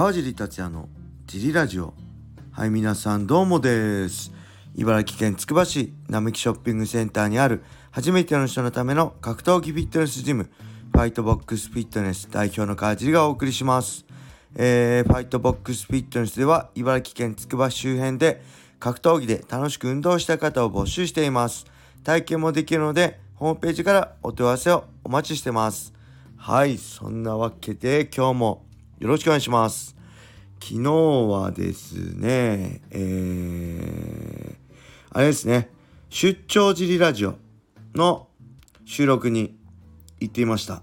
川尻達也のジリラジオ。はい皆さんどうもです。茨城県つくば市並木ショッピングセンターにある初めての人のための格闘技フィットネスジムファイトボックスフィットネス代表の川尻がお送りします。えー、ファイトボックスフィットネスでは茨城県つくば周辺で格闘技で楽しく運動した方を募集しています。体験もできるのでホームページからお問い合わせをお待ちしてます。はいそんなわけで今日もよろしくお願いします。昨日はですね、えー、あれですね、出張尻ラジオの収録に行っていました。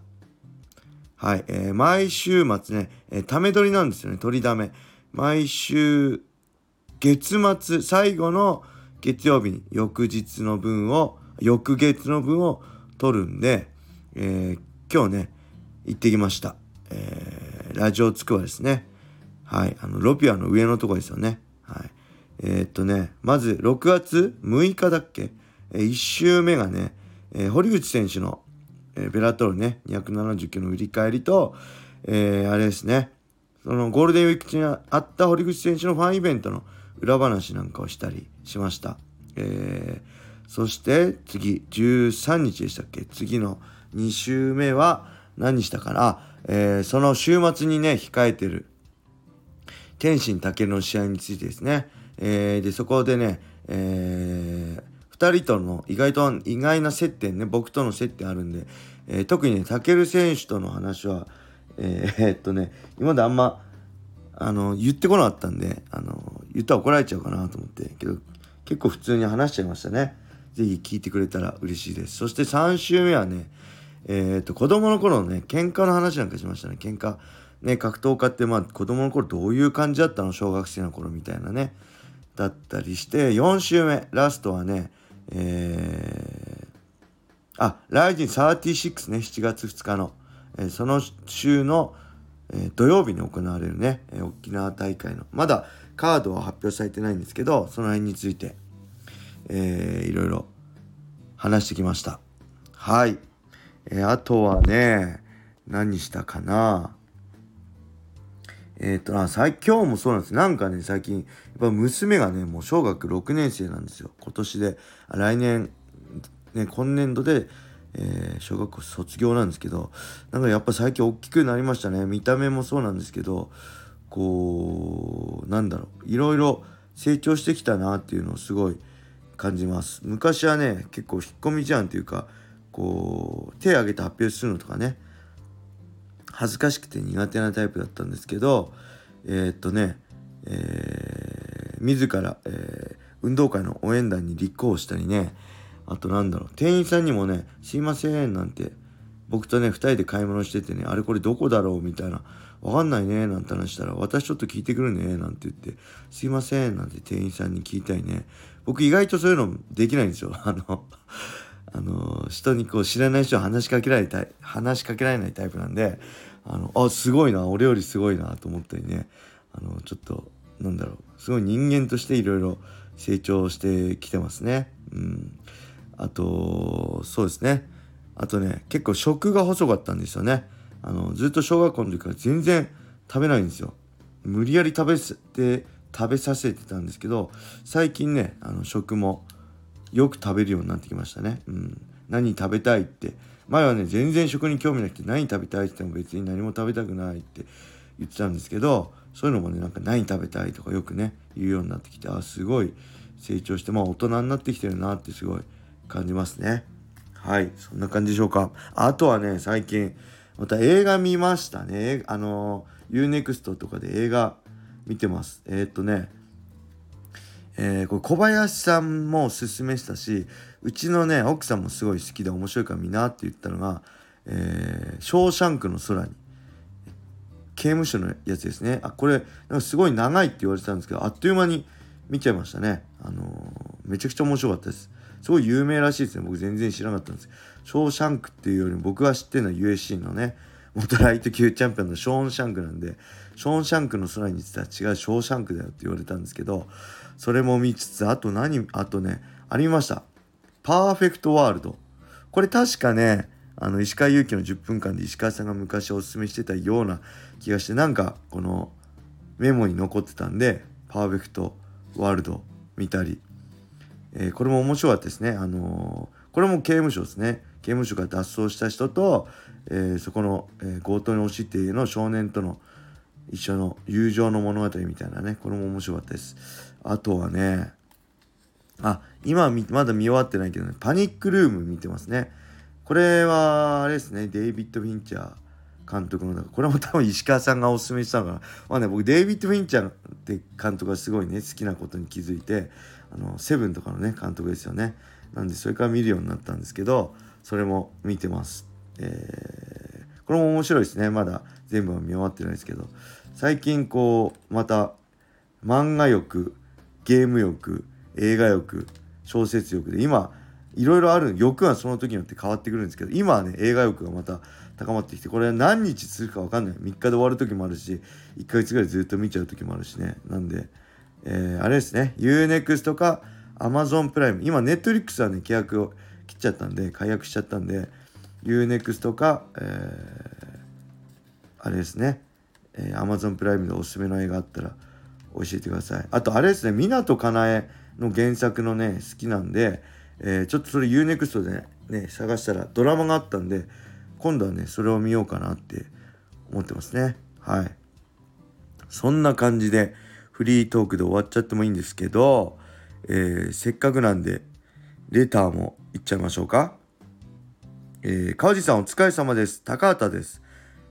はい、えー、毎週末ね、えー、ため撮りなんですよね、撮りだめ。毎週、月末、最後の月曜日に翌日の分を、翌月の分を撮るんで、えー、今日ね、行ってきました。えーラジオつくばですね。はい。あの、ロピアの上のとこですよね。はい。えー、っとね、まず6月6日だっけ、1週目がね、えー、堀口選手の、えー、ベラトルね、270キロの売り返りと、えー、あれですね、そのゴールデンウィーク中にあった堀口選手のファンイベントの裏話なんかをしたりしました。えー、そして次、13日でしたっけ？次の2週目は何したかな？えー、その週末にね、控えてる、天心健の試合についてですね。えー、で、そこでね、えー、2人との意外と、意外な接点ね、僕との接点あるんで、えー、特にね、健選手との話は、えー、っとね、今まであんま、あの、言ってこなかったんで、あの、言ったら怒られちゃうかなと思って、けど、結構普通に話しちゃいましたね。ぜひ聞いてくれたら嬉しいです。そして3週目はね、えっ、と、子供の頃のね、喧嘩の話なんかしましたね。喧嘩。ね、格闘家ってまあ子供の頃どういう感じだったの？小学生の頃みたいなね。だったりして、4週目、ラストはね、えー、あ、ライジン36ね、7月2日の、えー、その週の、えー、土曜日に行われるね、えー、沖縄大会の、まだカードは発表されてないんですけど、その辺について、えー、いろいろ話してきました。はい。えー、あとはね、何したかな？えっ、ー、と、あ、最今日もそうなんです。なんかね、最近、やっぱ娘がね、もう小学6年生なんですよ。今年で、来年、ね、今年度で、えー、小学校卒業なんですけど、なんかやっぱ最近大きくなりましたね。見た目もそうなんですけど、こう、なんだろう、いろいろ成長してきたなっていうのをすごい感じます。昔はね、結構引っ込み思案っていうか、こう手を挙げて発表するのとかね恥ずかしくて苦手なタイプだったんですけどえー、っとね、えー、自ら、えー、運動会の応援団に立候補したりねあとなんだろう店員さんにもね「すいません」なんて僕とね2人で買い物しててねあれこれどこだろうみたいな「わかんないね」なんて話したら「私ちょっと聞いてくるね」なんて言って「すいません」なんて店員さんに聞いたりね僕意外とそういうのできないんですよ。あのあの人にこう知らない人は話しかけられたい話しかけられないタイプなんであのあすごいな俺よりすごいなと思ったりねあのちょっとなんだろうすごい人間としていろいろ成長してきてますね。うん。あとそうですね。あとね結構食が細かったんですよね。あのずっと小学校の時から全然食べないんですよ。無理やり食べて食べさせてたんですけど最近ねあの食もよく食べるようになってきましたね。うん。何食べたいって。前はね、全然食に興味なくて何食べたいって言っても別に何も食べたくないって言ってたんですけど、そういうのもね、なんか何食べたいとかよくね、言うようになってきて、あ、すごい成長して、まあ大人になってきてるなってすごい感じますね。はい、そんな感じでしょうか。あとはね、最近、また映画見ましたね。あの、UNEXT とかで映画見てます。えー、っとね、えー、これ小林さんもおすすめしたしうちのね奥さんもすごい好きで面白いから見なって言ったのが「えー、ショーシャンクの空に」刑務所のやつですね。あこれなんかすごい長いって言われてたんですけどあっという間に見ちゃいましたね。あのー、めちゃくちゃ面白かったです。すごい有名らしいですね。僕全然知らなかったんです。ショーシャンクっていうより僕が知ってるのは USC のね元ライト級チャンピオンのショーン・シャンクなんでショーン・シャンクの空に言ってたら違うショーシャンクだよって言われたんですけどそれも見つつ、あと何、あとね、ありました。パーフェクトワールド。これ確かね、あの、石川祐希の10分間で石川さんが昔おすすめしてたような気がして、なんか、この、メモに残ってたんでパーフェクトワールド見たり、えー、これも面白かったですねあのー、これも刑務所ですね刑務所から脱走した人と、えー、そこの、え強盗に押しっての少年との一緒の友情の物語みたいなねこれも面白かったです。あとはねあ今まだ見終わってないけどねパニックルーム見てますね。これはあれですねデイビッド・フィンチャー監督のこれも多分石川さんがおすすめしたのかな。まあね僕デイビッド・フィンチャーって監督がすごいね好きなことに気づいてあのセブンとかのね監督ですよね。なんでそれから見るようになったんですけどそれも見てます、えー、これも面白いですね。まだ全部は見終わってないですけど。最近こうまた漫画欲ゲーム欲映画欲小説欲で今いろいろある欲はその時によって変わってくるんですけど今はね映画欲がまた高まってきてこれ何日するか分かんない。3日で終わる時もあるし1ヶ月ぐらいずっと見ちゃう時もあるしね。なんで、えー、あれですね。UNEXT か Amazon プライム。今 Netflix はね契約を切っちゃったんで解約しちゃったんで UNEXT か、えー、あれですね、えー、Amazon プライムでおすすめの映画あったら教えてください。あとあれですね。湊かなえの原作のね好きなんで、えー、ちょっとそれ UNEXT でねね探したらドラマがあったんで今度はねそれを見ようかなって思ってますね。はい。そんな感じでフリートークで終わっちゃってもいいんですけど、えー、せっかくなんでレターもいっちゃいましょうか。えー、川地さんお疲れ様です。高畑です。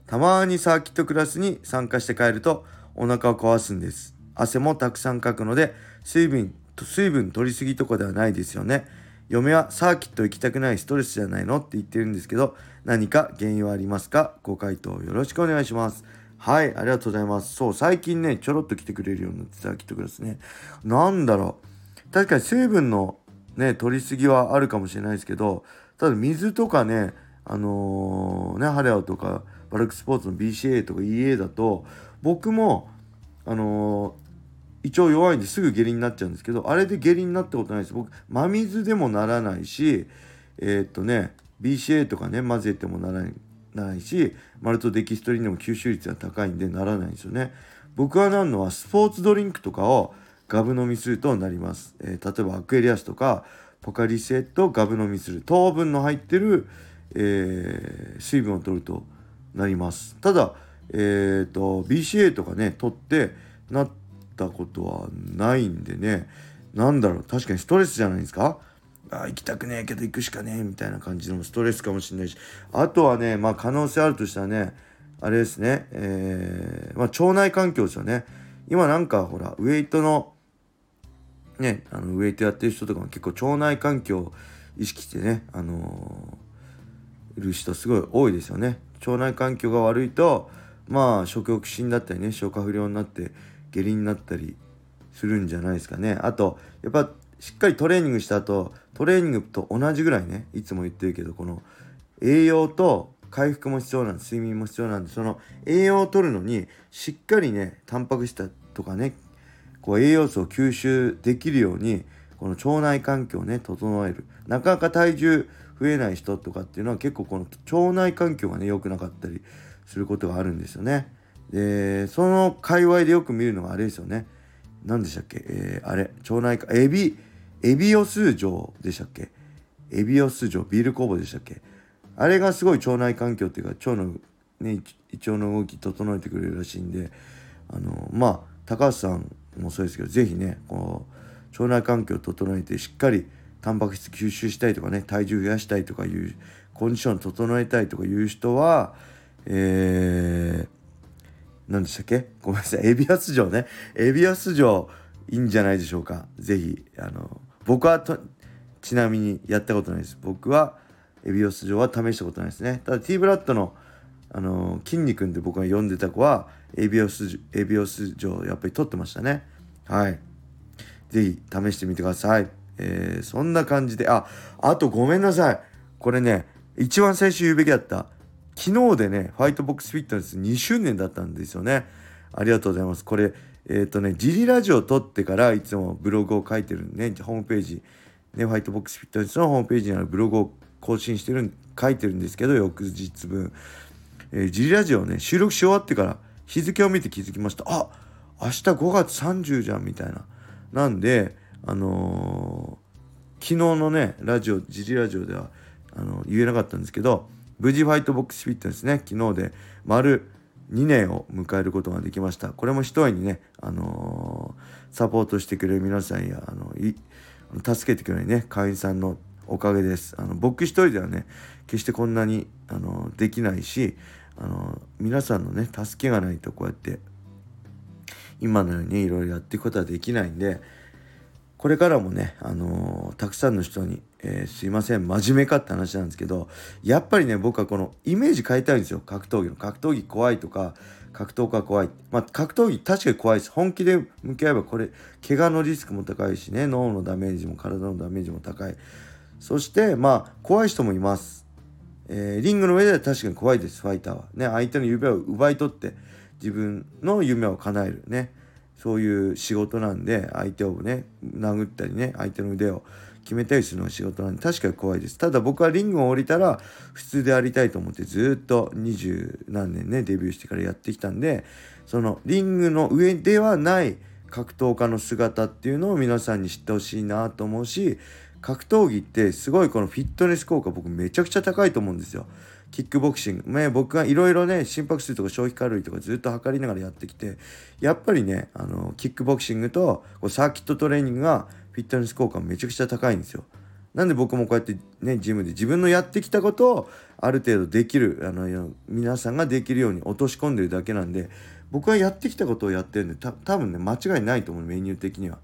たまにサーキットクラスに参加して帰るとお腹を壊すんです。汗もたくさんかくので水分水分取りすぎとかではないですよね。嫁はサーキット行きたくないストレスじゃないの？って言ってるんですけど何か原因はありますか？ご回答よろしくお願いします。はいありがとうございます。そう最近ねちょろっと来てくれるようになってサーキットクラスね。なんだろう。確かに成分のね取りすぎはあるかもしれないですけどただ水とかねあのー、ねハレアとかバルクスポーツの BCA とか EA だと僕もあのー胃腸弱いんですぐ下痢になっちゃうんですけどあれで下痢になったことないです。僕真水でもならないしえー、っとね BCA とかね混ぜてもならない。ないしマルトデキストリンでも吸収率が高いんでならないんですよね。僕はなるのはスポーツドリンクとかをガブ飲みするとなります、えー、例えばアクエリアスとかポカリスエットガブ飲みする。糖分の入ってる、えー、水分を取るとなります。ただえっ、と BCA とかね取ってなってったことはないんでね。何だろう。確かにストレスじゃないですか？あ行きたくねえけど行くしかねえみたいな感じのストレスかもしれないし。あとはねまあ可能性あるとしたらねあれですねえー、まあ腸内環境ですよね。今なんかほらウェイトのねあのウェイトやってる人とかも結構腸内環境を意識してねあのー、いる人すごい多いですよね。腸内環境が悪いとまあ食欲不振だったりね消化不良になって下痢になったりするんじゃないですかね。あとやっぱしっかりトレーニングした後トレーニングと同じぐらいねいつも言ってるけどこの栄養と回復も必要なんで睡眠も必要なんでその栄養を取るのにしっかりねタンパク質とかねこう栄養素を吸収できるようにこの腸内環境をね整える。なかなか体重増えない人とかっていうのは結構この腸内環境がね良くなかったりすることがあるんですよね。でその界隈でよく見るのがあれですよね。何でしたっけ？えー、あれ腸内科エビ。エビオス城でしたっけ？エビオス城ビール工房でしたっけ？あれがすごい腸内環境っていうか腸のね胃腸の動き整えてくれるらしいんであのまあ高橋さんもそうですけど是非ねこう腸内環境を整えてしっかりタンパク質吸収したいとかね体重増やしたいとかいうコンディション整えたいとかいう人はえー、何でしたっけ？ごめんなさい。エビアス城ね。エビアス城いいんじゃないでしょうか。是非あの僕はとちなみにやったことないです。僕はエビオス城は試したことないですね。ただ T ブラッドのあの筋肉で僕が呼んでた子はエビオスエビオス城やっぱり取ってましたね。はい。是非試してみてください。えー、そんな感じでああとごめんなさい。これね一番最初言うべきだった。昨日でね、ファイトボックスフィットネス2周年だったんですよね。ありがとうございます。これ、えっ、ー、とね、ジリラジオを撮ってからいつもブログを書いてるね、ホームページ、ね、ファイトボックスフィットネスのホームページにあるブログを更新してる、書いてるんですけど、翌日分。えー、ジリラジオをね、収録し終わってから日付を見て気づきました。あ明日5月30じゃんみたいななんであのー、昨日のねラジオジリラジオではあの言えなかったんですけど無事ファイトボックスフィットネスね昨日で丸2年を迎えることができました。これも一重にね、あのー、サポートしてくれる皆さんやあの助けてくれるね会員さんのおかげです。あの僕一人ではね決してこんなにあのできないしあの皆さんのね助けがないとこうやって今のようにいろいろやっていくことはできないんでこれからもね、あのー、たくさんの人に、えー、すいません、真面目かって話なんですけど、やっぱりね、僕はこのイメージ変えたいんですよ。格闘技の。格闘技怖いとか、格闘家怖い。まあ、格闘技確かに怖いです。本気で向き合えばこれ、怪我のリスクも高いしね、脳のダメージも体のダメージも高い。そして、まあ、怖い人もいます。えー、リングの上では確かに怖いです、ファイターは。ね、相手の夢を奪い取って、自分の夢を叶える。ね。そういう仕事なんで相手をね殴ったりね相手の腕を決めたりするのが仕事なんで確かに怖いですただ僕はリングを降りたら普通でありたいと思ってずっと二十何年ねデビューしてからやってきたんでそのリングの上ではない格闘家の姿っていうのを皆さんに知ってほしいなと思うし格闘技ってすごいこのフィットネス効果僕めちゃくちゃ高いと思うんですよ。キックボクシング、ね、僕がいろいろね心拍数とか消費カロリーとかずっと測りながらやってきてやっぱりねあのキックボクシングとこうサーキットトレーニングがフィットネス効果めちゃくちゃ高いんですよ。なんで僕もこうやってねジムで自分のやってきたことをある程度できるあの皆さんができるように落とし込んでるだけなんで僕はやってきたことをやってるんでた多分ね間違いないと思うメニュー的には。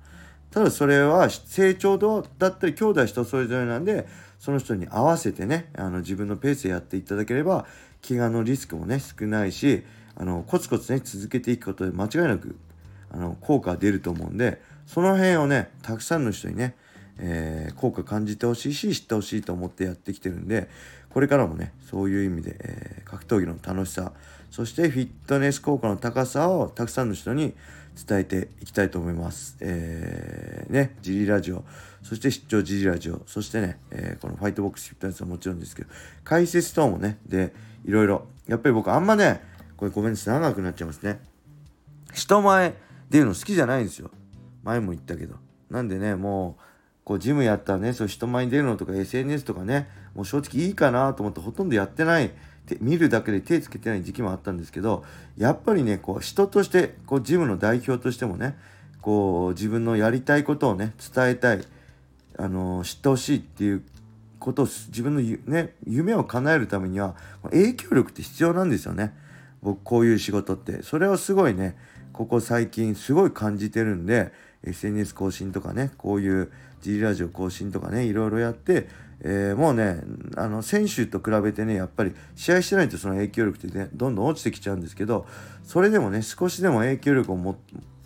ただそれは成長度だったり兄弟人それぞれなんでその人に合わせてねあの自分のペースでやっていただければ怪我のリスクもね少ないしあのコツコツね続けていくことで間違いなくあの効果が出ると思うんでその辺をねたくさんの人にね、えー、効果感じてほしいし知ってほしいと思ってやってきてるんでこれからもねそういう意味で、えー、格闘技の楽しさそしてフィットネス効果の高さをたくさんの人に伝えていきたいと思います。えー、ね、ジリラジオ、そして出張ジリラジオ、そしてね、えー、このファイトボックスフィットネスはもちろんですけど、解説等もね、で、いろいろ、やっぱり僕あんまね、これごめんなさい、長くなっちゃいますね。人前出るの好きじゃないんですよ。前も言ったけど。なんでね、もう、こうジムやったらね、そう人前に出るのとか SNS とかね、もう正直いいかなと思ってほとんどやってない見るだけで手つけてない時期もあったんですけどやっぱりねこう人としてこうジムの代表としてもねこう自分のやりたいことをね伝えたい、あの知ってほしいっていうことを自分の、ね、夢を叶えるためには影響力って必要なんですよね。僕こういう仕事って。それをすごいねここ最近すごい感じてるんで SNS 更新とかねこういう G ラジオ更新とかねいろいろやってえー、もうねあの選手と比べてねやっぱり試合してないとその影響力ってねどんどん落ちてきちゃうんですけどそれでもね少しでも影響力をも、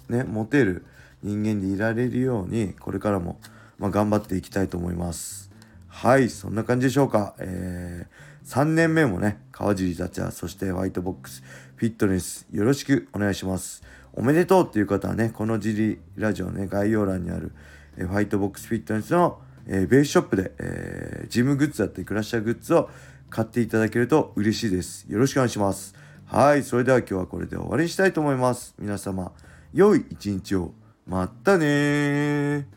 ね、持てる人間でいられるようにこれからも、まあ、頑張っていきたいと思います。はいそんな感じでしょうか、えー、3年目もね川尻達也そしてホワイトボックスフィットネスよろしくお願いしますおめでとうっていう方はねこのジリラジオね概要欄にあるえファイトボックスフィットネスのえー、ベースショップで、えー、ジムグッズだったりクラッシャーグッズを買っていただけると嬉しいです。よろしくお願いします。はい、それでは今日はこれで終わりにしたいと思います。皆様、良い一日を。またね